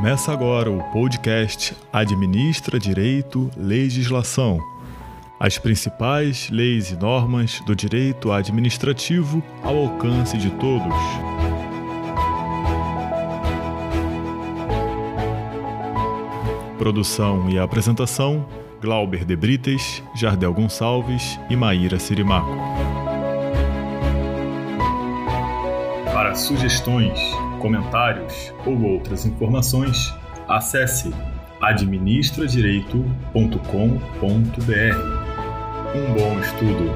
Começa agora o podcast Administra Direito Legislação. As principais leis e normas do direito administrativo ao alcance de todos. Produção e apresentação: Glauber de Brites, Jardel Gonçalves e Maíra Sirimaco. Para sugestões, comentários ou outras informações, acesse administradireito.com.br. Um bom estudo!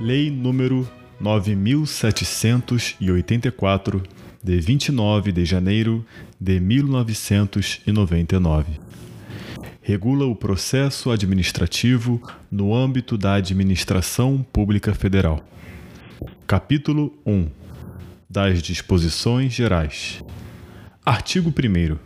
Lei número 9784, de 29 de janeiro de 1999 regula o processo administrativo no âmbito da Administração Pública Federal. Capítulo 1 das Disposições Gerais. Artigo 1.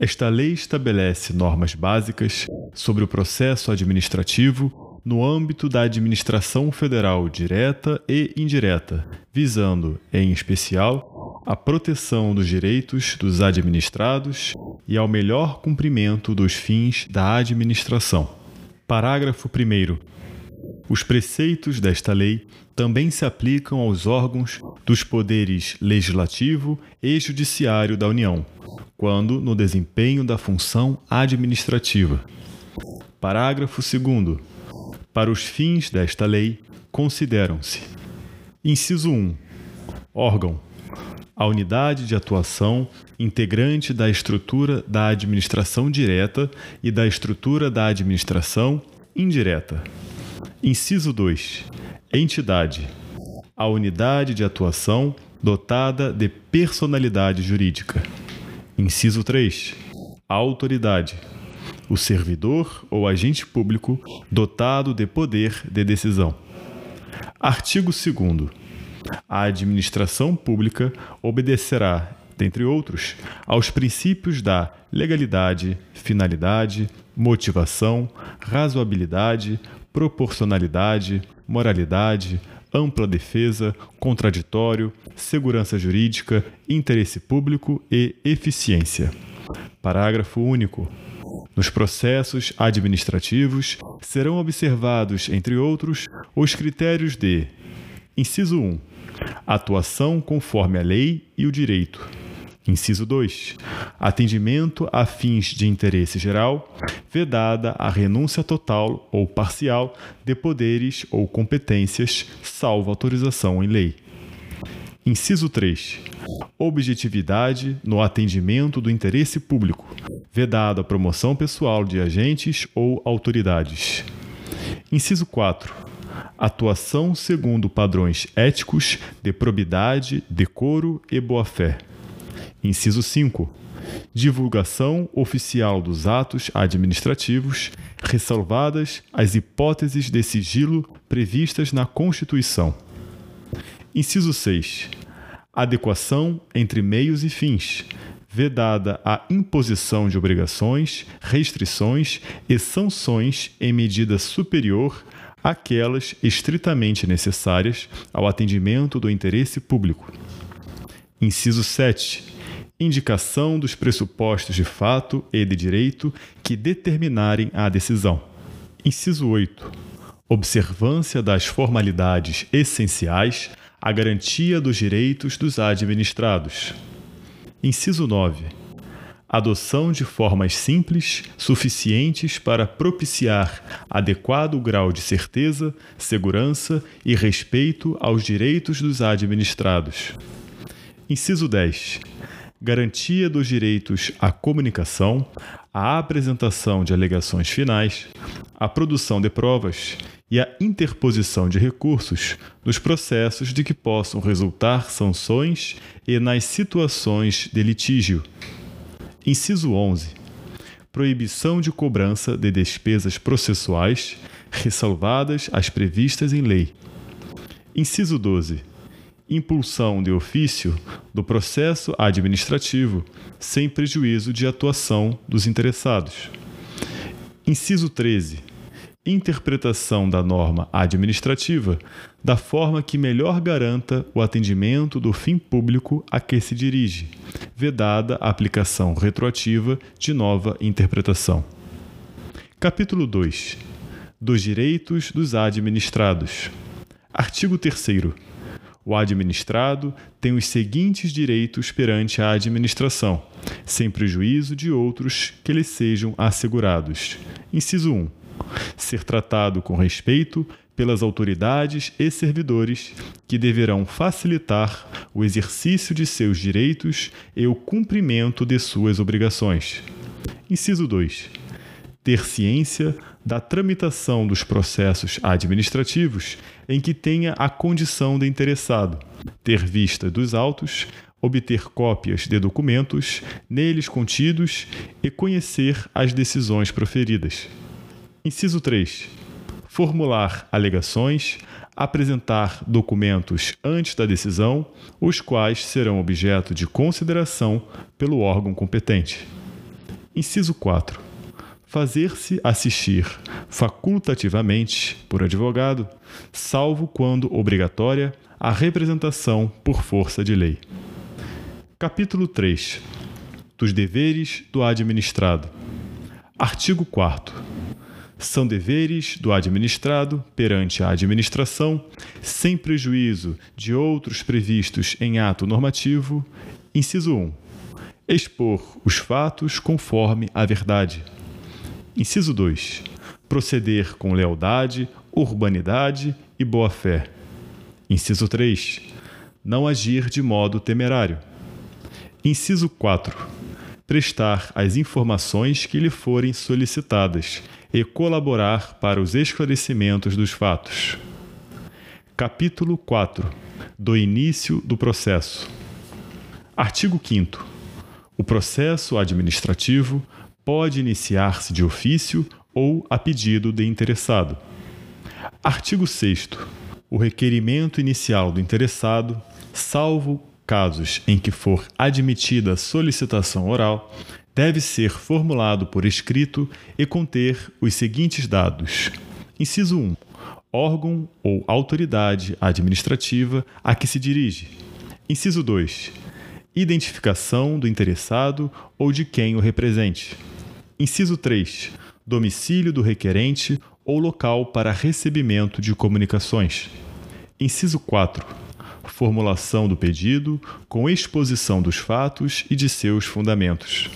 Esta lei estabelece normas básicas sobre o processo administrativo no âmbito da administração federal direta e indireta, visando, em especial, a proteção dos direitos dos administrados e ao melhor cumprimento dos fins da administração. Parágrafo 1. Os preceitos desta lei também se aplicam aos órgãos dos poderes legislativo e judiciário da União, quando no desempenho da função administrativa. Parágrafo 2. Para os fins desta lei, consideram-se: Inciso 1. Órgão a unidade de atuação integrante da estrutura da administração direta e da estrutura da administração indireta. Inciso 2. Entidade. A unidade de atuação dotada de personalidade jurídica. Inciso 3. autoridade. O servidor ou agente público dotado de poder de decisão. Artigo 2 a administração pública obedecerá, dentre outros, aos princípios da legalidade, finalidade, motivação, razoabilidade, proporcionalidade, moralidade, ampla defesa, contraditório, segurança jurídica, interesse público e eficiência. Parágrafo único. Nos processos administrativos serão observados, entre outros, os critérios de: inciso 1 Atuação conforme a lei e o direito. Inciso 2. Atendimento a fins de interesse geral, vedada a renúncia total ou parcial de poderes ou competências, salvo autorização em lei. Inciso 3. Objetividade no atendimento do interesse público, vedada a promoção pessoal de agentes ou autoridades. Inciso 4 atuação segundo padrões éticos de probidade, decoro e boa-fé. Inciso 5. Divulgação oficial dos atos administrativos, ressalvadas as hipóteses de sigilo previstas na Constituição. Inciso 6. Adequação entre meios e fins, vedada a imposição de obrigações, restrições e sanções em medida superior aquelas estritamente necessárias ao atendimento do interesse público. Inciso 7. Indicação dos pressupostos de fato e de direito que determinarem a decisão. Inciso 8. Observância das formalidades essenciais à garantia dos direitos dos administrados. Inciso 9 adoção de formas simples, suficientes para propiciar adequado grau de certeza, segurança e respeito aos direitos dos administrados. Inciso 10. Garantia dos direitos à comunicação, à apresentação de alegações finais, à produção de provas e à interposição de recursos nos processos de que possam resultar sanções e nas situações de litígio. Inciso 11. Proibição de cobrança de despesas processuais, ressalvadas as previstas em lei. Inciso 12. Impulsão de ofício do processo administrativo, sem prejuízo de atuação dos interessados. Inciso 13. Interpretação da norma administrativa da forma que melhor garanta o atendimento do fim público a que se dirige, vedada a aplicação retroativa de nova interpretação. Capítulo 2 Dos direitos dos administrados. Artigo 3. O administrado tem os seguintes direitos perante a administração, sem prejuízo de outros que lhe sejam assegurados. Inciso 1. Ser tratado com respeito pelas autoridades e servidores que deverão facilitar o exercício de seus direitos e o cumprimento de suas obrigações. Inciso 2. Ter ciência da tramitação dos processos administrativos em que tenha a condição de interessado, ter vista dos autos, obter cópias de documentos neles contidos e conhecer as decisões proferidas. Inciso 3. Formular alegações, apresentar documentos antes da decisão, os quais serão objeto de consideração pelo órgão competente. Inciso 4 fazer-se assistir facultativamente por advogado, salvo quando obrigatória a representação por força de lei. Capítulo 3 dos deveres do administrado. Artigo 4 são deveres do administrado perante a administração, sem prejuízo de outros previstos em ato normativo. Inciso 1. Expor os fatos conforme a verdade. Inciso 2. Proceder com lealdade, urbanidade e boa-fé. Inciso 3. Não agir de modo temerário. Inciso 4. Prestar as informações que lhe forem solicitadas e colaborar para os esclarecimentos dos fatos. Capítulo 4. Do início do processo. Artigo 5. O processo administrativo pode iniciar-se de ofício ou a pedido de interessado. Artigo 6. O requerimento inicial do interessado, salvo casos em que for admitida solicitação oral, deve ser formulado por escrito e conter os seguintes dados: Inciso 1. Órgão ou autoridade administrativa a que se dirige. Inciso 2. Identificação do interessado ou de quem o represente. Inciso 3. Domicílio do requerente ou local para recebimento de comunicações. Inciso 4. Formulação do pedido com exposição dos fatos e de seus fundamentos.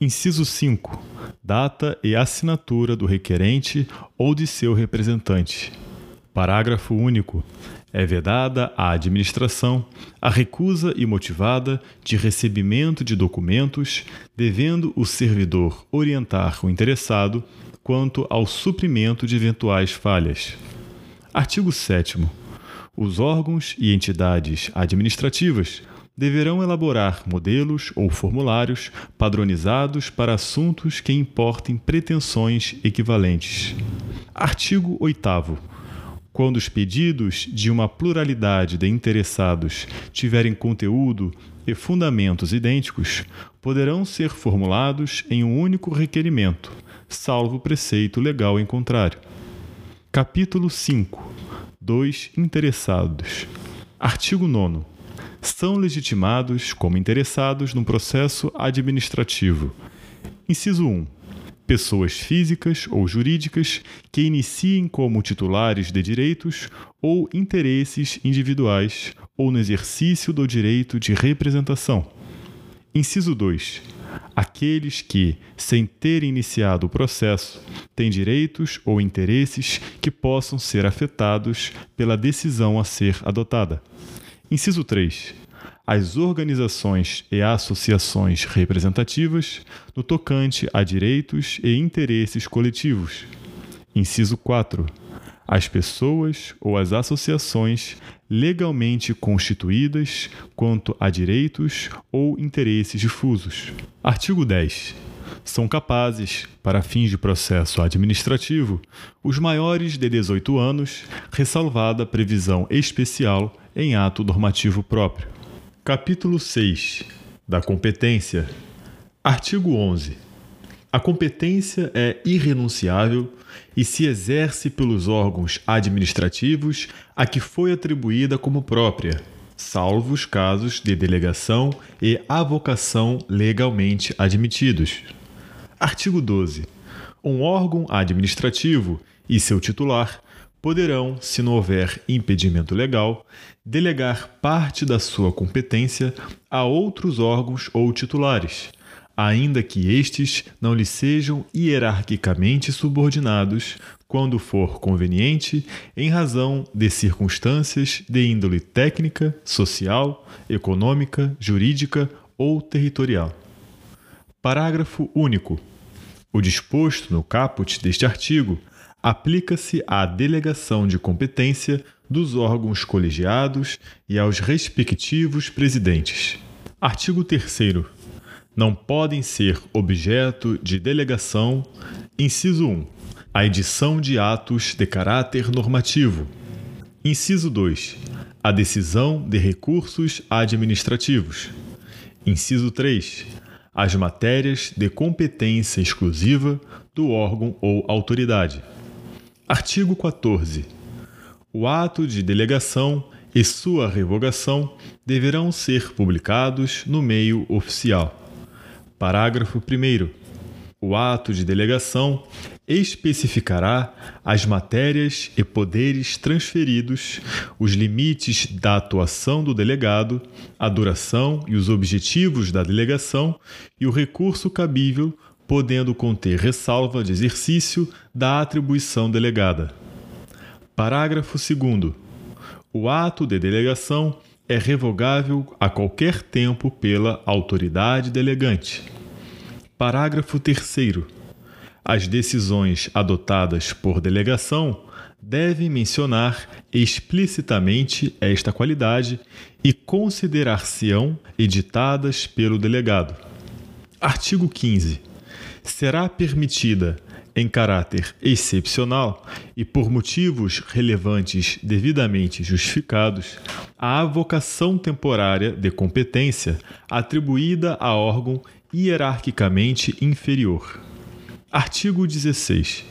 Inciso 5. Data e assinatura do requerente ou de seu representante. Parágrafo único é vedada à administração a recusa imotivada de recebimento de documentos, devendo o servidor orientar o interessado quanto ao suprimento de eventuais falhas. Artigo 7. Os órgãos e entidades administrativas deverão elaborar modelos ou formulários padronizados para assuntos que importem pretensões equivalentes. Artigo 8 quando os pedidos de uma pluralidade de interessados tiverem conteúdo e fundamentos idênticos, poderão ser formulados em um único requerimento, salvo preceito legal em contrário. Capítulo 5. Dois interessados. Artigo 9. São legitimados como interessados no processo administrativo. Inciso 1 pessoas físicas ou jurídicas que iniciem como titulares de direitos ou interesses individuais ou no exercício do direito de representação. Inciso 2. Aqueles que, sem terem iniciado o processo, têm direitos ou interesses que possam ser afetados pela decisão a ser adotada. Inciso 3 as organizações e associações representativas no tocante a direitos e interesses coletivos. Inciso 4. As pessoas ou as associações legalmente constituídas quanto a direitos ou interesses difusos. Artigo 10 são capazes, para fins de processo administrativo, os maiores de 18 anos, ressalvada previsão especial em ato normativo próprio. Capítulo 6 da competência. Artigo 11. A competência é irrenunciável e se exerce pelos órgãos administrativos a que foi atribuída como própria, salvo os casos de delegação e avocação legalmente admitidos. Artigo 12. Um órgão administrativo e seu titular poderão, se não houver impedimento legal, delegar parte da sua competência a outros órgãos ou titulares ainda que estes não lhe sejam hierarquicamente subordinados, quando for conveniente, em razão de circunstâncias de índole técnica, social, econômica, jurídica ou territorial. Parágrafo único. O disposto no caput deste artigo aplica-se à delegação de competência dos órgãos colegiados e aos respectivos presidentes. Artigo 3 não podem ser objeto de delegação. Inciso 1. A edição de atos de caráter normativo. Inciso 2. A decisão de recursos administrativos. Inciso 3. As matérias de competência exclusiva do órgão ou autoridade. Artigo 14. O ato de delegação e sua revogação deverão ser publicados no meio oficial. Parágrafo 1. O ato de delegação especificará as matérias e poderes transferidos, os limites da atuação do delegado, a duração e os objetivos da delegação e o recurso cabível, podendo conter ressalva de exercício da atribuição delegada. Parágrafo 2. O ato de delegação é revogável a qualquer tempo pela autoridade delegante. Parágrafo 3. As decisões adotadas por delegação devem mencionar explicitamente esta qualidade e considerar-se-ão editadas pelo delegado. Artigo 15. Será permitida em caráter excepcional e por motivos relevantes devidamente justificados, a avocação temporária de competência atribuída a órgão hierarquicamente inferior. Artigo 16.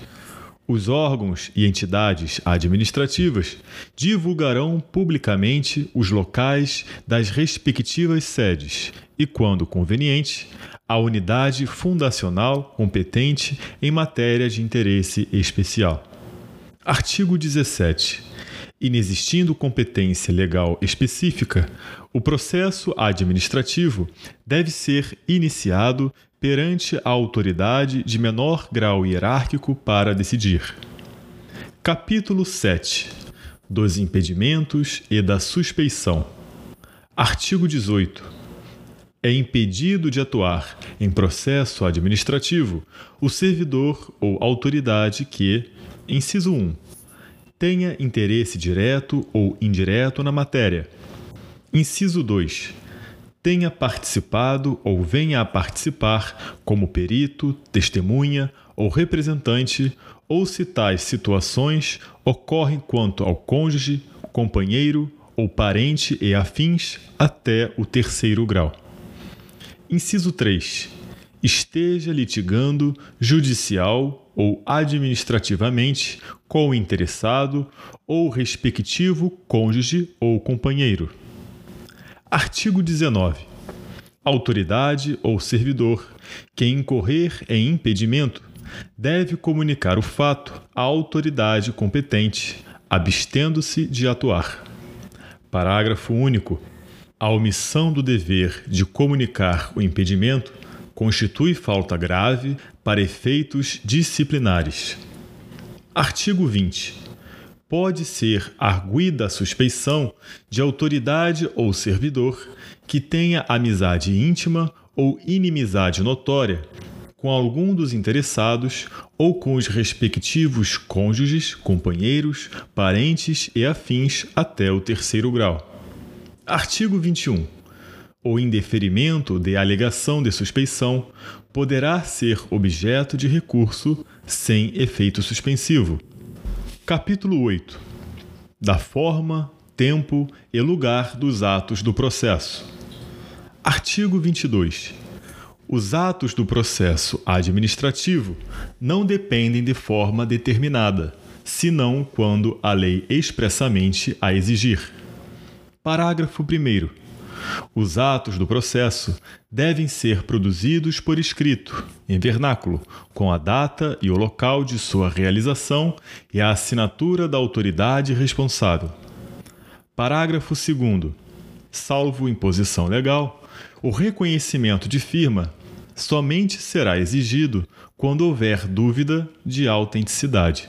Os órgãos e entidades administrativas divulgarão publicamente os locais das respectivas sedes e, quando conveniente, a unidade fundacional competente em matéria de interesse especial. Artigo 17. Inexistindo competência legal específica, o processo administrativo deve ser iniciado perante a autoridade de menor grau hierárquico para decidir. Capítulo 7 dos impedimentos e da suspeição. Artigo 18 é impedido de atuar em processo administrativo o servidor ou autoridade que, inciso 1, tenha interesse direto ou indireto na matéria. Inciso 2. Tenha participado ou venha a participar como perito, testemunha ou representante, ou se tais situações ocorrem quanto ao cônjuge, companheiro ou parente e afins até o terceiro grau. Inciso 3. Esteja litigando judicial ou administrativamente com o interessado ou respectivo cônjuge ou companheiro. Artigo 19. Autoridade ou servidor que incorrer em impedimento deve comunicar o fato à autoridade competente, abstendo-se de atuar. Parágrafo único. A omissão do dever de comunicar o impedimento constitui falta grave para efeitos disciplinares. Artigo 20. Pode ser arguida a suspeição de autoridade ou servidor que tenha amizade íntima ou inimizade notória com algum dos interessados ou com os respectivos cônjuges, companheiros, parentes e afins até o terceiro grau. Artigo 21. O indeferimento de alegação de suspeição poderá ser objeto de recurso sem efeito suspensivo. Capítulo 8. Da forma, tempo e lugar dos atos do processo. Artigo 22. Os atos do processo administrativo não dependem de forma determinada, senão quando a lei expressamente a exigir. Parágrafo 1. Os atos do processo devem ser produzidos por escrito, em vernáculo, com a data e o local de sua realização e a assinatura da autoridade responsável. Parágrafo 2. Salvo imposição legal, o reconhecimento de firma somente será exigido quando houver dúvida de autenticidade.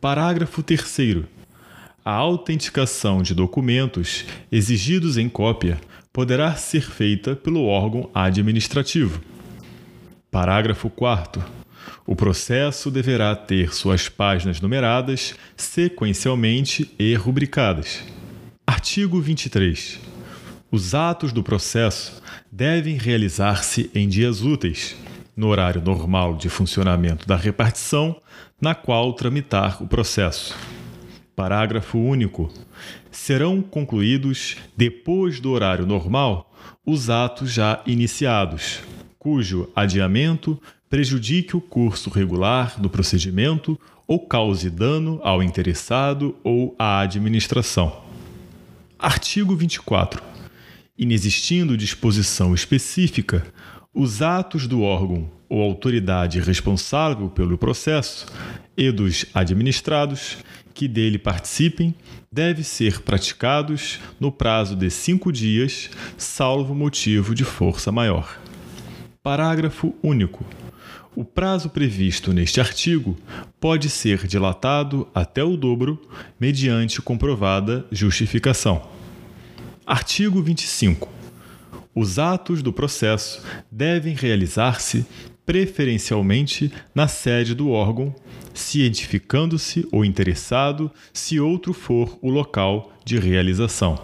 Parágrafo 3. A autenticação de documentos exigidos em cópia poderá ser feita pelo órgão administrativo. Parágrafo 4. O processo deverá ter suas páginas numeradas sequencialmente e rubricadas. Artigo 23. Os atos do processo devem realizar-se em dias úteis, no horário normal de funcionamento da repartição na qual tramitar o processo. Parágrafo único. Serão concluídos, depois do horário normal, os atos já iniciados, cujo adiamento prejudique o curso regular do procedimento ou cause dano ao interessado ou à administração. Artigo 24 inexistindo disposição específica, os atos do órgão ou autoridade responsável pelo processo e dos administrados que dele participem devem ser praticados no prazo de cinco dias, salvo motivo de força maior. Parágrafo único. O prazo previsto neste artigo pode ser dilatado até o dobro, mediante comprovada justificação. Artigo 25. Os atos do processo devem realizar-se preferencialmente na sede do órgão, cientificando-se o interessado se outro for o local de realização.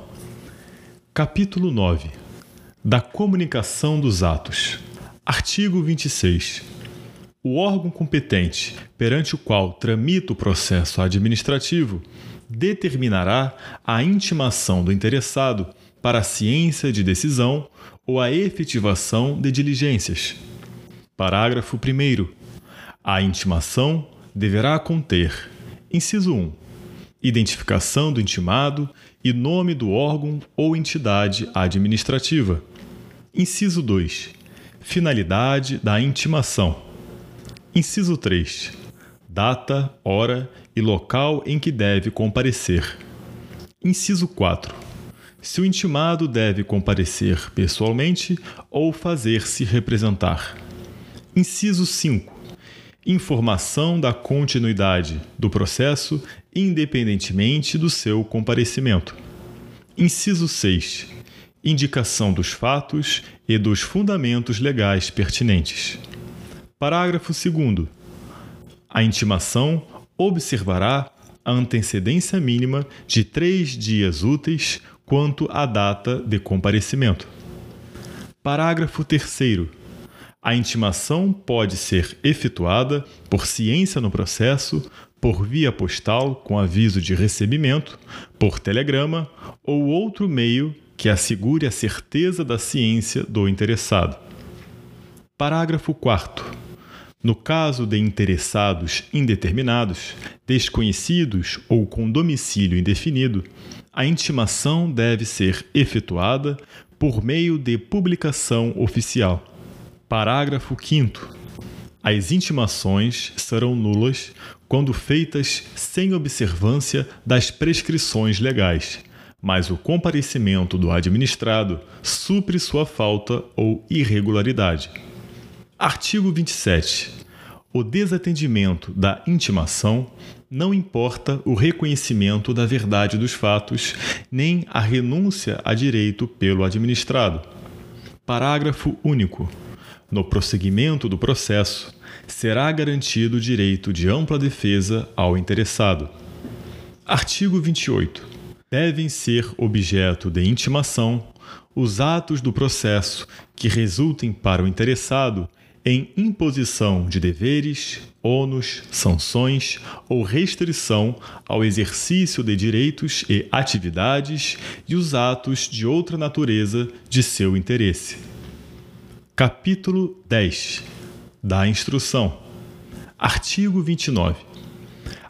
Capítulo 9. Da comunicação dos atos. Artigo 26. O órgão competente perante o qual tramita o processo administrativo determinará a intimação do interessado para a ciência de decisão ou a efetivação de diligências. Parágrafo 1. A intimação deverá conter: inciso 1. Identificação do intimado e nome do órgão ou entidade administrativa. Inciso 2. Finalidade da intimação. Inciso 3. Data, hora e local em que deve comparecer. Inciso 4. Se o intimado deve comparecer pessoalmente ou fazer-se representar. Inciso 5. Informação da continuidade do processo independentemente do seu comparecimento. Inciso 6. Indicação dos fatos e dos fundamentos legais pertinentes. Parágrafo 2. A intimação observará a antecedência mínima de três dias úteis quanto à data de comparecimento. Parágrafo 3. A intimação pode ser efetuada por ciência no processo, por via postal com aviso de recebimento, por telegrama ou outro meio que assegure a certeza da ciência do interessado. Parágrafo 4. No caso de interessados indeterminados, desconhecidos ou com domicílio indefinido, a intimação deve ser efetuada por meio de publicação oficial. Parágrafo 5. As intimações serão nulas quando feitas sem observância das prescrições legais, mas o comparecimento do administrado supre sua falta ou irregularidade. Artigo 27. O desatendimento da intimação não importa o reconhecimento da verdade dos fatos, nem a renúncia a direito pelo administrado. Parágrafo único. No prosseguimento do processo, será garantido o direito de ampla defesa ao interessado. Artigo 28. Devem ser objeto de intimação os atos do processo que resultem para o interessado em imposição de deveres, ônus, sanções ou restrição ao exercício de direitos e atividades e os atos de outra natureza de seu interesse. Capítulo 10 da Instrução. Artigo 29.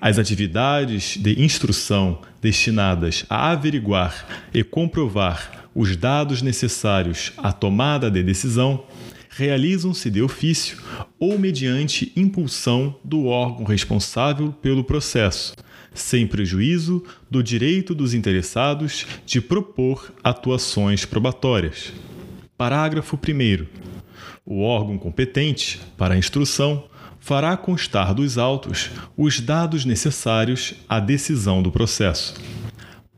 As atividades de instrução destinadas a averiguar e comprovar os dados necessários à tomada de decisão realizam-se de ofício ou mediante impulsão do órgão responsável pelo processo, sem prejuízo do direito dos interessados de propor atuações probatórias. Parágrafo 1. O órgão competente para a instrução fará constar dos autos os dados necessários à decisão do processo.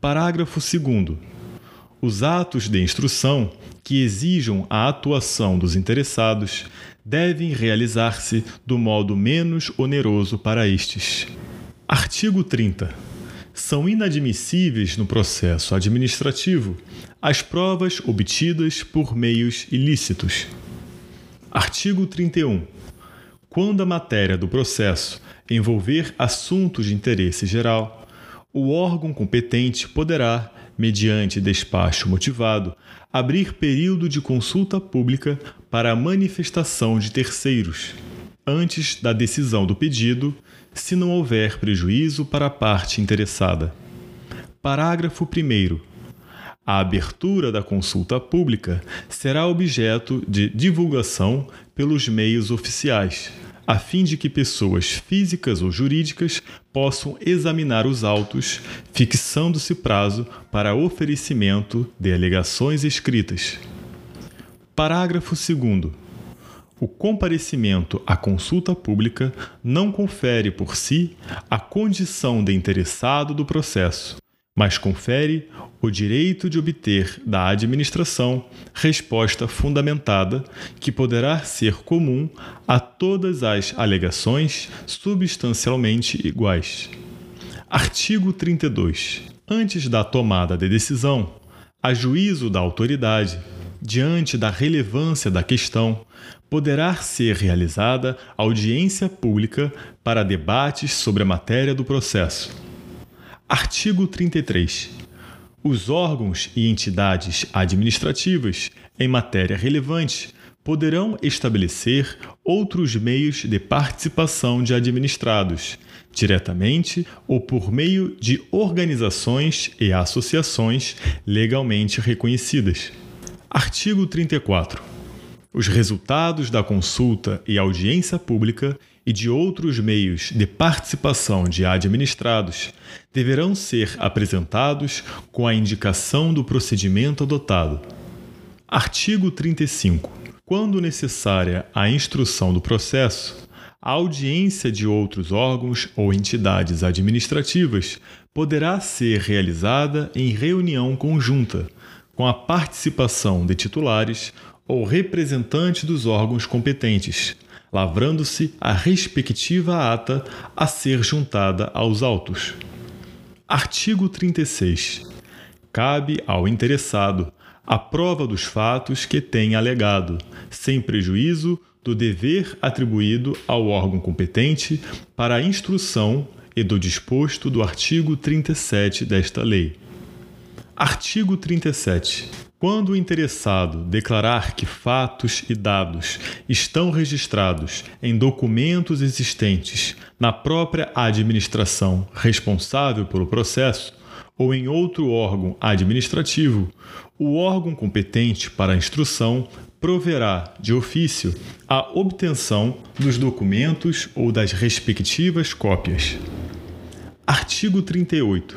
Parágrafo 2. Os atos de instrução que exijam a atuação dos interessados devem realizar-se do modo menos oneroso para estes. Artigo 30. São inadmissíveis no processo administrativo as provas obtidas por meios ilícitos. Artigo 31. Quando a matéria do processo envolver assuntos de interesse geral, o órgão competente poderá, mediante despacho motivado, abrir período de consulta pública para a manifestação de terceiros, antes da decisão do pedido, se não houver prejuízo para a parte interessada. Parágrafo 1. A abertura da consulta pública será objeto de divulgação pelos meios oficiais, a fim de que pessoas físicas ou jurídicas possam examinar os autos, fixando-se prazo para oferecimento de alegações escritas. Parágrafo 2. O comparecimento à consulta pública não confere por si a condição de interessado do processo, mas confere o direito de obter da administração resposta fundamentada que poderá ser comum a todas as alegações substancialmente iguais. Artigo 32. Antes da tomada de decisão, a juízo da autoridade, diante da relevância da questão, poderá ser realizada audiência pública para debates sobre a matéria do processo. Artigo 33. Os órgãos e entidades administrativas em matéria relevante poderão estabelecer outros meios de participação de administrados, diretamente ou por meio de organizações e associações legalmente reconhecidas. Artigo 34. Os resultados da consulta e audiência pública e de outros meios de participação de administrados deverão ser apresentados com a indicação do procedimento adotado. Artigo 35. Quando necessária a instrução do processo, a audiência de outros órgãos ou entidades administrativas poderá ser realizada em reunião conjunta, com a participação de titulares ou representantes dos órgãos competentes lavrando-se a respectiva ata a ser juntada aos autos. Artigo 36. Cabe ao interessado a prova dos fatos que tenha alegado, sem prejuízo do dever atribuído ao órgão competente para a instrução e do disposto do artigo 37 desta lei. Artigo 37. Quando o interessado declarar que fatos e dados estão registrados em documentos existentes na própria administração responsável pelo processo ou em outro órgão administrativo, o órgão competente para a instrução proverá de ofício a obtenção dos documentos ou das respectivas cópias. Artigo 38.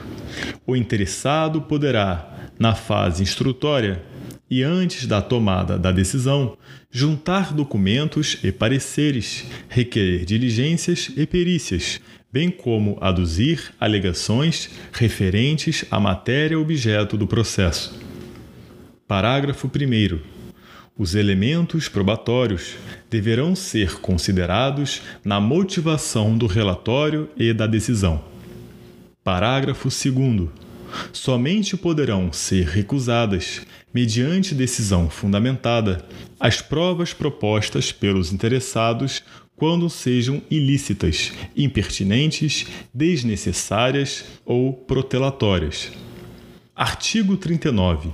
O interessado poderá na fase instrutória e antes da tomada da decisão, juntar documentos e pareceres, requerer diligências e perícias, bem como aduzir alegações referentes à matéria objeto do processo. Parágrafo 1. Os elementos probatórios deverão ser considerados na motivação do relatório e da decisão. Parágrafo 2 somente poderão ser recusadas, mediante decisão fundamentada, as provas propostas pelos interessados quando sejam ilícitas, impertinentes, desnecessárias ou protelatórias. Artigo 39.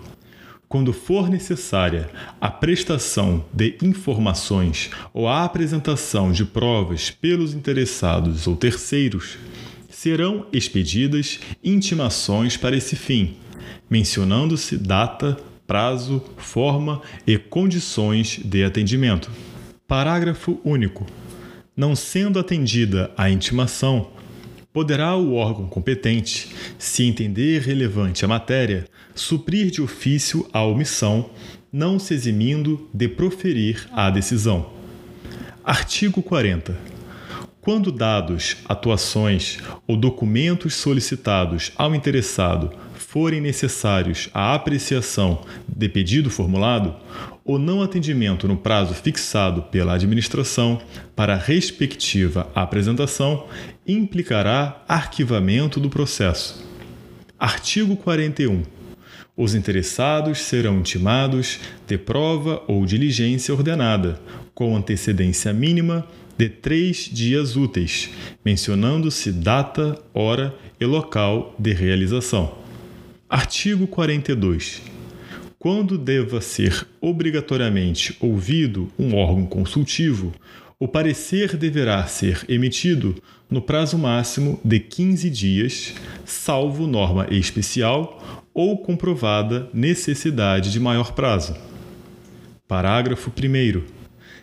quando for necessária a prestação de informações ou a apresentação de provas pelos interessados ou terceiros, serão expedidas intimações para esse fim, mencionando-se data, prazo, forma e condições de atendimento. Parágrafo único. Não sendo atendida a intimação, poderá o órgão competente, se entender relevante a matéria, suprir de ofício a omissão, não se eximindo de proferir a decisão. Artigo 40. Quando dados, atuações ou documentos solicitados ao interessado forem necessários à apreciação de pedido formulado, o não atendimento no prazo fixado pela administração para a respectiva apresentação implicará arquivamento do processo. Artigo 41. Os interessados serão intimados de prova ou diligência ordenada, com antecedência mínima de três dias úteis, mencionando-se data, hora e local de realização. Artigo 42. Quando deva ser obrigatoriamente ouvido um órgão consultivo, o parecer deverá ser emitido no prazo máximo de 15 dias, salvo norma especial ou comprovada necessidade de maior prazo. Parágrafo 1.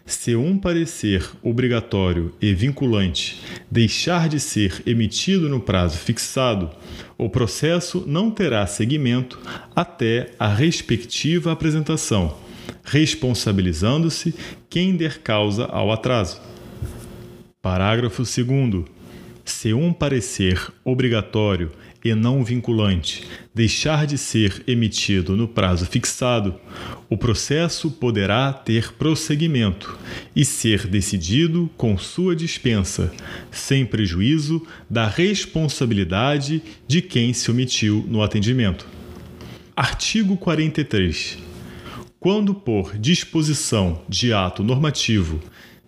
Se um parecer obrigatório e vinculante deixar de ser emitido no prazo fixado, o processo não terá seguimento até a respectiva apresentação, responsabilizando-se quem der causa ao atraso. Parágrafo 2. Se um parecer obrigatório e não vinculante deixar de ser emitido no prazo fixado, o processo poderá ter prosseguimento e ser decidido com sua dispensa, sem prejuízo da responsabilidade de quem se omitiu no atendimento. Artigo 43. Quando por disposição de ato normativo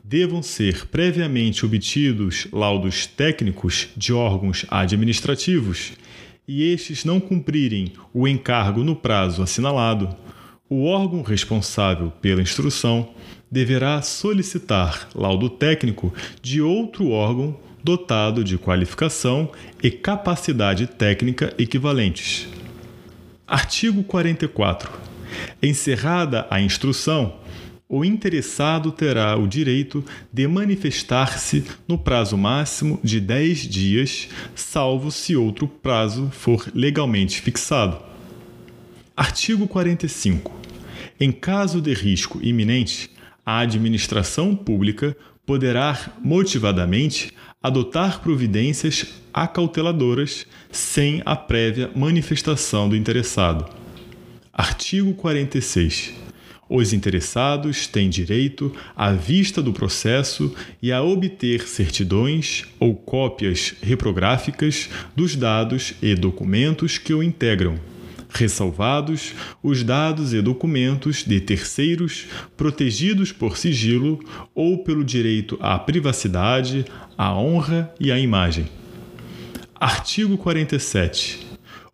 devam ser previamente obtidos laudos técnicos de órgãos administrativos e estes não cumprirem o encargo no prazo assinalado, o órgão responsável pela instrução deverá solicitar laudo técnico de outro órgão dotado de qualificação e capacidade técnica equivalentes. Artigo 44. Encerrada a instrução, o interessado terá o direito de manifestar-se no prazo máximo de 10 dias, salvo se outro prazo for legalmente fixado. Artigo 45. Em caso de risco iminente, a administração pública poderá motivadamente adotar providências acauteladoras sem a prévia manifestação do interessado. Artigo 46 os interessados têm direito à vista do processo e a obter certidões ou cópias reprográficas dos dados e documentos que o integram, ressalvados os dados e documentos de terceiros protegidos por sigilo ou pelo direito à privacidade, à honra e à imagem. Artigo 47.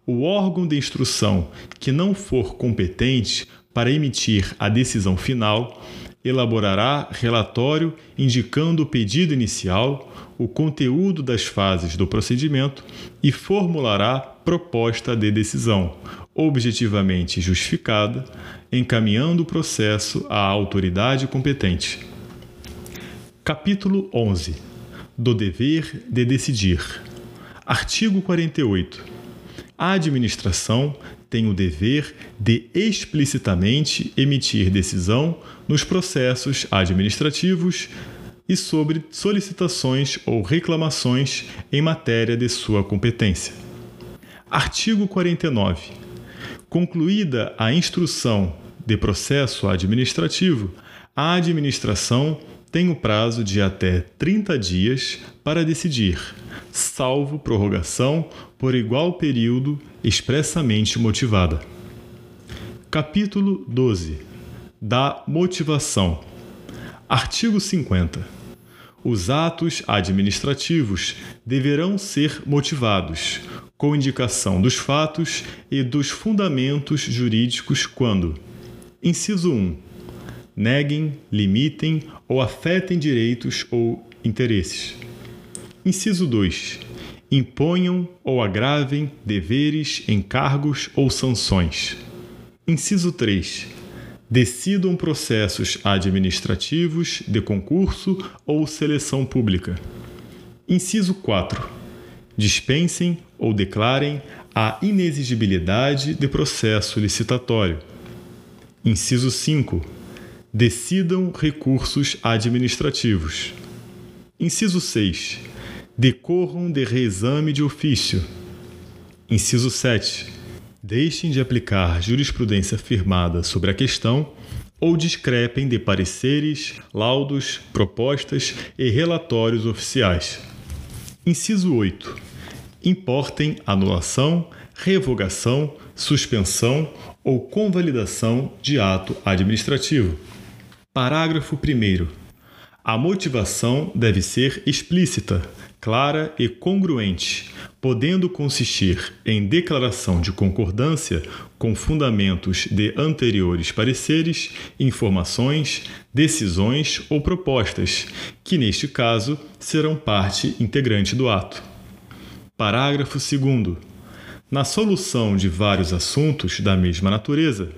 O órgão de instrução que não for competente para emitir a decisão final, elaborará relatório indicando o pedido inicial, o conteúdo das fases do procedimento e formulará proposta de decisão, objetivamente justificada, encaminhando o processo à autoridade competente. Capítulo 11 do dever de decidir. Artigo 48. A administração tem o dever de explicitamente emitir decisão nos processos administrativos e sobre solicitações ou reclamações em matéria de sua competência. Artigo 49. Concluída a instrução de processo administrativo, a administração tem o prazo de até 30 dias para decidir, salvo prorrogação por igual período expressamente motivada. Capítulo 12 da motivação. Artigo 50. Os atos administrativos deverão ser motivados, com indicação dos fatos e dos fundamentos jurídicos quando: inciso 1. Neguem, limitem ou afetem direitos ou interesses. Inciso 2. Imponham ou agravem deveres, encargos ou sanções. Inciso 3 decidam processos administrativos de concurso ou seleção pública. Inciso 4. Dispensem ou declarem a inexigibilidade de processo licitatório. Inciso 5. Decidam recursos administrativos. Inciso 6. Decorram de reexame de ofício. Inciso 7 deixem de aplicar jurisprudência firmada sobre a questão ou discrepem de pareceres, laudos, propostas e relatórios oficiais. Inciso 8. Importem anulação, revogação, suspensão ou convalidação de ato administrativo. Parágrafo 1. A motivação deve ser explícita, clara e congruente, podendo consistir em declaração de concordância com fundamentos de anteriores pareceres, informações, decisões ou propostas, que neste caso serão parte integrante do ato. Parágrafo 2. Na solução de vários assuntos da mesma natureza,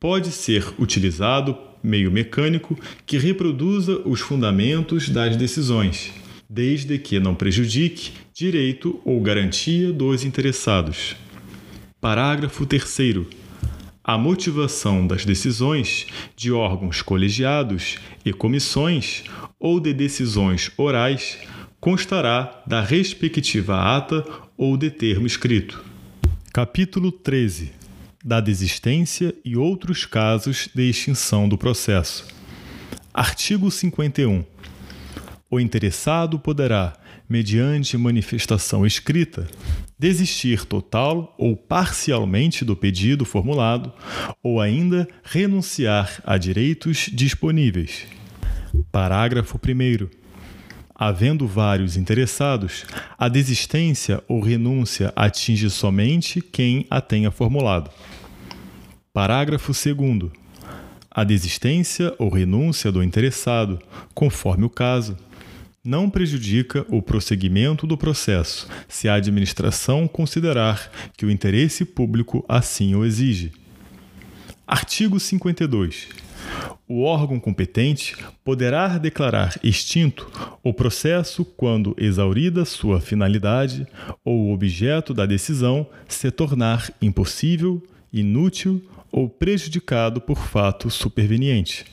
pode ser utilizado meio mecânico que reproduza os fundamentos das decisões desde que não prejudique direito ou garantia dos interessados. Parágrafo 3. A motivação das decisões de órgãos colegiados e comissões ou de decisões orais constará da respectiva ata ou de termo escrito. Capítulo 13 da desistência e outros casos de extinção do processo. Artigo 51 o interessado poderá, mediante manifestação escrita, desistir total ou parcialmente do pedido formulado ou ainda renunciar a direitos disponíveis. Parágrafo 1. Havendo vários interessados, a desistência ou renúncia atinge somente quem a tenha formulado. Parágrafo 2. A desistência ou renúncia do interessado, conforme o caso, não prejudica o prosseguimento do processo, se a administração considerar que o interesse público assim o exige. Artigo 52. O órgão competente poderá declarar extinto o processo quando exaurida sua finalidade ou o objeto da decisão se tornar impossível, inútil ou prejudicado por fato superveniente.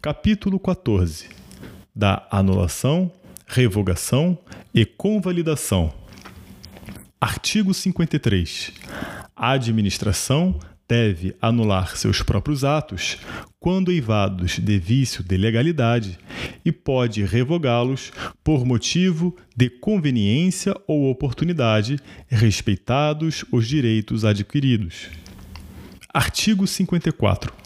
Capítulo 14 da anulação, revogação e convalidação. Artigo 53. A administração deve anular seus próprios atos quando eivados de vício de legalidade e pode revogá-los por motivo de conveniência ou oportunidade, respeitados os direitos adquiridos. Artigo 54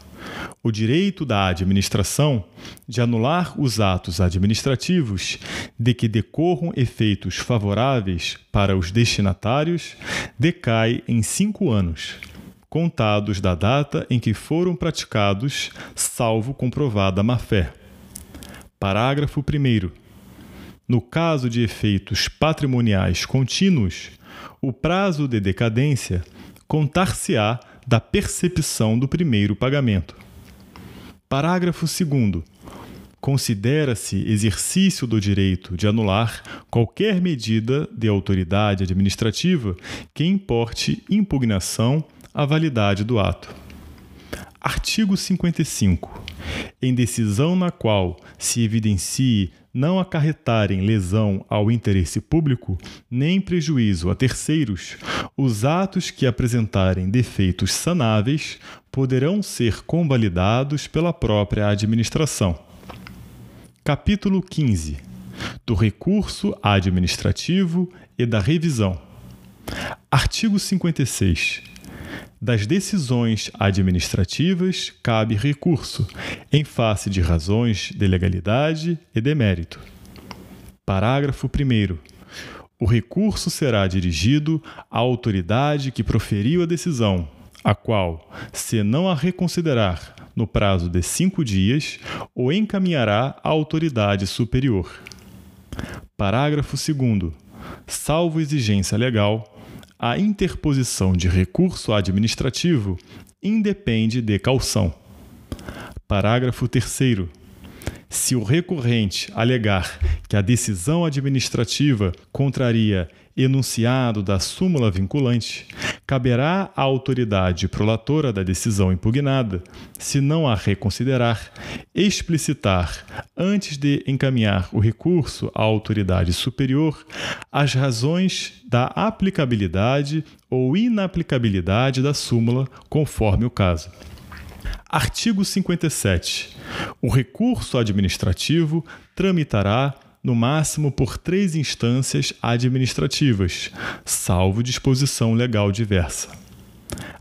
o direito da administração de anular os atos administrativos de que decorram efeitos favoráveis para os destinatários decai em cinco anos, contados da data em que foram praticados, salvo comprovada má-fé. Parágrafo 1. No caso de efeitos patrimoniais contínuos, o prazo de decadência contar-se-á da percepção do primeiro pagamento. Parágrafo 2. Considera-se exercício do direito de anular qualquer medida de autoridade administrativa que importe impugnação à validade do ato. Artigo 55. Em decisão na qual se evidencie não acarretarem lesão ao interesse público, nem prejuízo a terceiros, os atos que apresentarem defeitos sanáveis poderão ser convalidados pela própria administração. Capítulo 15 do recurso administrativo e da revisão. Artigo 56. Das decisões administrativas cabe recurso, em face de razões de legalidade e demérito. Parágrafo 1. O recurso será dirigido à autoridade que proferiu a decisão, a qual, se não a reconsiderar no prazo de cinco dias, o encaminhará à autoridade superior. Parágrafo 2. Salvo exigência legal, a interposição de recurso administrativo independe de caução. Parágrafo 3. Se o recorrente alegar que a decisão administrativa contraria enunciado da súmula vinculante, caberá à autoridade prolatora da decisão impugnada, se não a reconsiderar, explicitar, antes de encaminhar o recurso à autoridade superior, as razões da aplicabilidade ou inaplicabilidade da súmula, conforme o caso. Artigo 57. O recurso administrativo tramitará no máximo por três instâncias administrativas, salvo disposição legal diversa.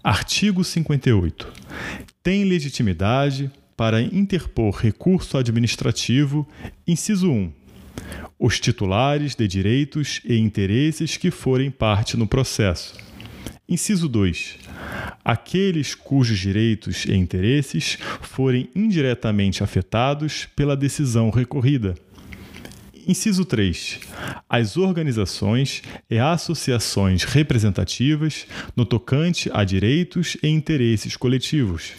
Artigo 58. Tem legitimidade para interpor recurso administrativo, inciso 1. Os titulares de direitos e interesses que forem parte no processo. Inciso 2 aqueles cujos direitos e interesses forem indiretamente afetados pela decisão recorrida. Inciso 3. As organizações e associações representativas no tocante a direitos e interesses coletivos.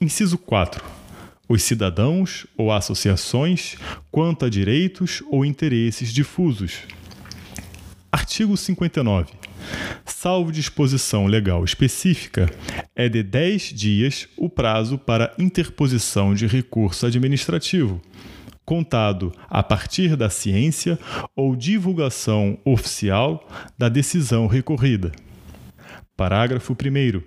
Inciso 4. Os cidadãos ou associações quanto a direitos ou interesses difusos. Artigo 59 salvo disposição legal específica, é de 10 dias o prazo para interposição de recurso administrativo, contado a partir da ciência ou divulgação oficial da decisão recorrida. Parágrafo 1.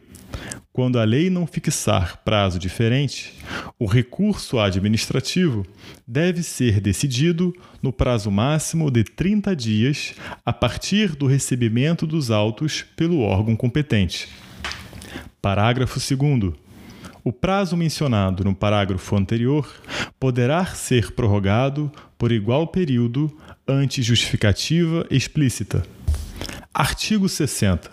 Quando a lei não fixar prazo diferente, o recurso administrativo deve ser decidido no prazo máximo de 30 dias a partir do recebimento dos autos pelo órgão competente. Parágrafo 2. O prazo mencionado no parágrafo anterior poderá ser prorrogado por igual período ante justificativa explícita. Artigo 60.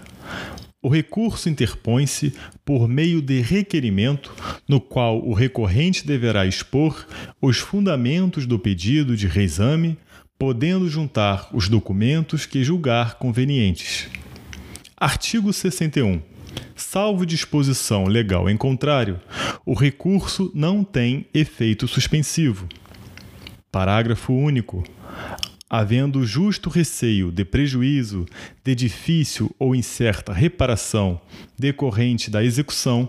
O recurso interpõe-se por meio de requerimento, no qual o recorrente deverá expor os fundamentos do pedido de reexame, podendo juntar os documentos que julgar convenientes. Artigo 61. Salvo disposição legal em contrário, o recurso não tem efeito suspensivo. Parágrafo único havendo justo receio de prejuízo, de difícil ou incerta reparação decorrente da execução,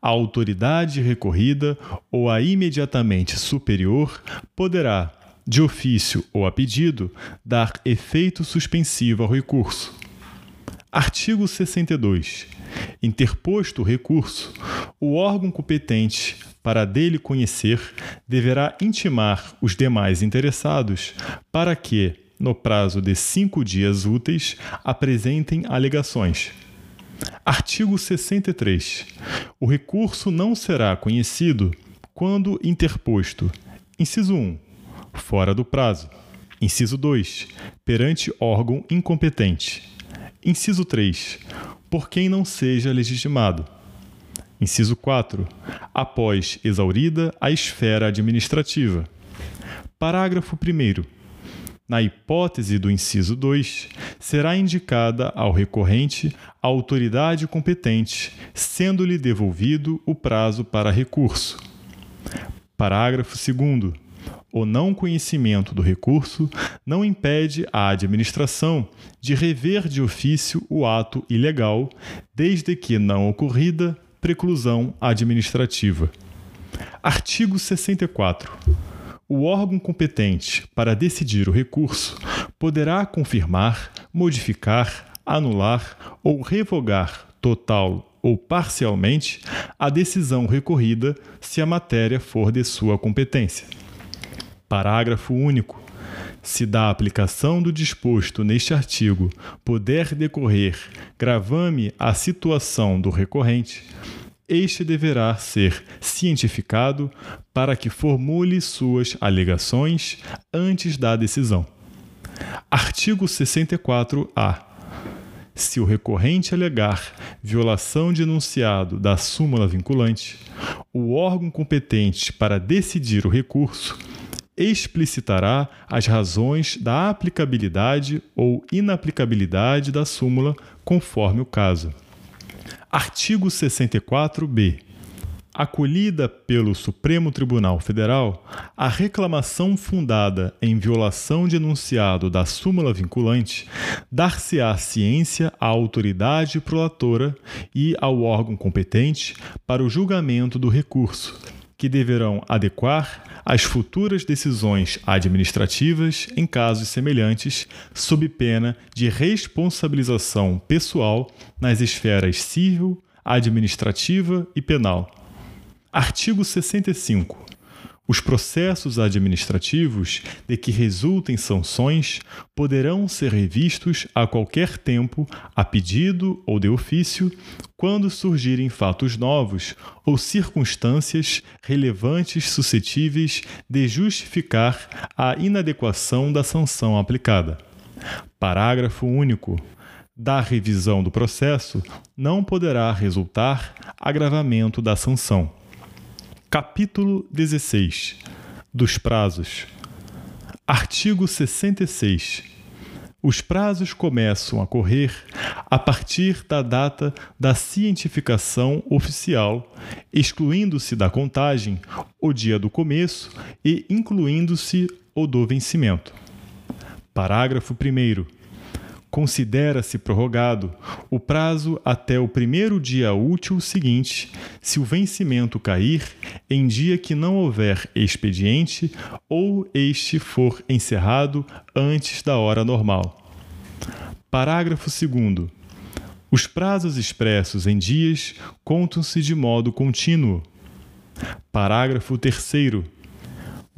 a autoridade recorrida ou a imediatamente superior poderá, de ofício ou a pedido, dar efeito suspensivo ao recurso. Artigo 62. Interposto o recurso, o órgão competente para dele conhecer, deverá intimar os demais interessados para que, no prazo de cinco dias úteis, apresentem alegações. Artigo 63. O recurso não será conhecido quando interposto. Inciso 1. Fora do prazo. Inciso 2. Perante órgão incompetente. Inciso 3. Por quem não seja legitimado. Inciso 4. Após exaurida a esfera administrativa. Parágrafo 1. Na hipótese do inciso 2, será indicada ao recorrente a autoridade competente, sendo-lhe devolvido o prazo para recurso. Parágrafo 2. O não conhecimento do recurso não impede a administração de rever de ofício o ato ilegal, desde que não ocorrida preclusão administrativa. Artigo 64. O órgão competente para decidir o recurso poderá confirmar, modificar, anular ou revogar total ou parcialmente a decisão recorrida se a matéria for de sua competência. Parágrafo único. Se da aplicação do disposto neste artigo puder decorrer gravame a situação do recorrente, este deverá ser cientificado para que formule suas alegações antes da decisão. Artigo 64-A. Se o recorrente alegar violação de enunciado da súmula vinculante, o órgão competente para decidir o recurso explicitará as razões da aplicabilidade ou inaplicabilidade da súmula, conforme o caso. Artigo 64b. Acolhida pelo Supremo Tribunal Federal, a reclamação fundada em violação de enunciado da súmula vinculante dar-se-á ciência à autoridade prolatora e ao órgão competente para o julgamento do recurso, que deverão adequar as futuras decisões administrativas em casos semelhantes, sob pena de responsabilização pessoal nas esferas civil, administrativa e penal. Artigo 65. Os processos administrativos de que resultem sanções poderão ser revistos a qualquer tempo, a pedido ou de ofício, quando surgirem fatos novos ou circunstâncias relevantes suscetíveis de justificar a inadequação da sanção aplicada. Parágrafo único. Da revisão do processo não poderá resultar agravamento da sanção. Capítulo 16 dos prazos. Artigo 66. Os prazos começam a correr a partir da data da cientificação oficial, excluindo-se da contagem o dia do começo e incluindo-se o do vencimento. Parágrafo 1 considera-se prorrogado o prazo até o primeiro dia útil seguinte, se o vencimento cair em dia que não houver expediente ou este for encerrado antes da hora normal. Parágrafo 2. Os prazos expressos em dias contam-se de modo contínuo. Parágrafo 3.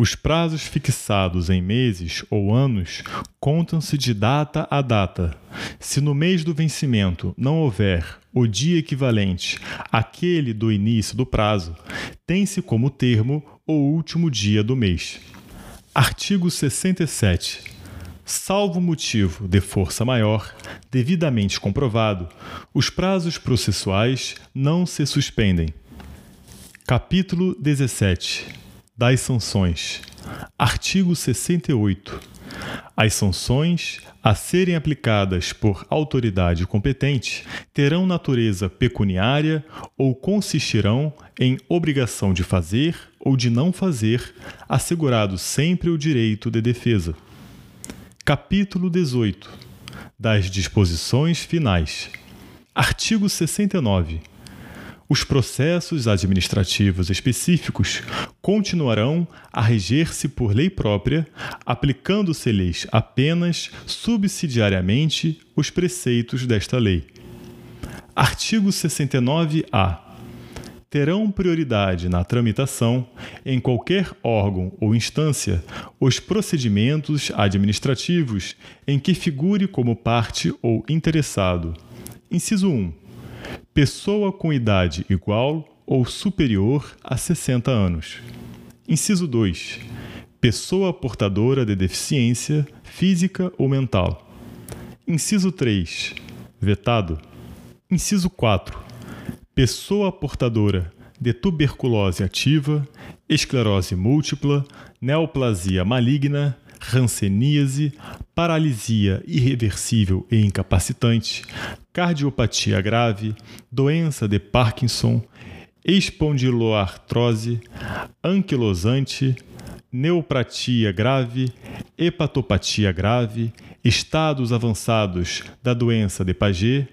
Os prazos fixados em meses ou anos contam-se de data a data. Se no mês do vencimento não houver o dia equivalente àquele do início do prazo, tem-se como termo o último dia do mês. Artigo 67. Salvo motivo de força maior, devidamente comprovado, os prazos processuais não se suspendem. Capítulo 17 das sanções. Artigo 68. As sanções a serem aplicadas por autoridade competente terão natureza pecuniária ou consistirão em obrigação de fazer ou de não fazer, assegurado sempre o direito de defesa. Capítulo 18. Das disposições finais. Artigo 69 os processos administrativos específicos continuarão a reger-se por lei própria, aplicando-se-lhes apenas subsidiariamente os preceitos desta lei. Artigo 69-A. Terão prioridade na tramitação, em qualquer órgão ou instância, os procedimentos administrativos em que figure como parte ou interessado. Inciso 1 pessoa com idade igual ou superior a 60 anos. Inciso 2. Pessoa portadora de deficiência física ou mental. Inciso 3. Vetado. Inciso 4. Pessoa portadora de tuberculose ativa, esclerose múltipla, neoplasia maligna, ranceníase, paralisia irreversível e incapacitante, cardiopatia grave, doença de Parkinson, espondiloartrose, anquilosante, neopratia grave, hepatopatia grave, estados avançados da doença de Paget,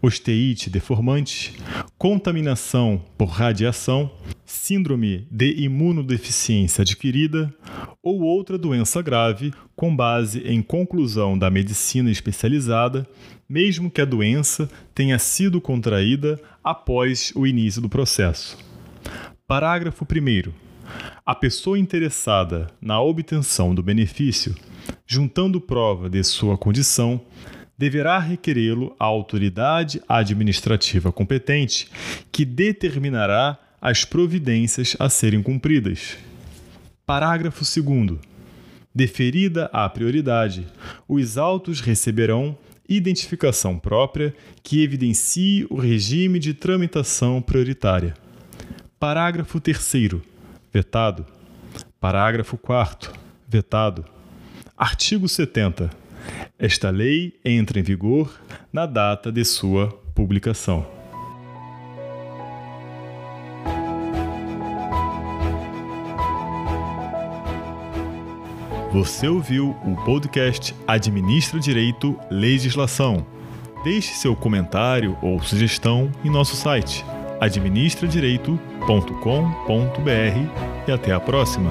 osteite deformante, contaminação por radiação, síndrome de imunodeficiência adquirida ou outra doença grave com base em conclusão da medicina especializada, mesmo que a doença tenha sido contraída após o início do processo. Parágrafo 1. A pessoa interessada na obtenção do benefício, juntando prova de sua condição, deverá requerê-lo à autoridade administrativa competente, que determinará as providências a serem cumpridas. Parágrafo 2. Deferida a prioridade, os autos receberão identificação própria que evidencie o regime de tramitação prioritária. Parágrafo 3. Vetado. Parágrafo 4. Vetado. Artigo 70. Esta lei entra em vigor na data de sua publicação. Você ouviu o podcast Administra Direito Legislação. Deixe seu comentário ou sugestão em nosso site administradireito.com.br e até a próxima.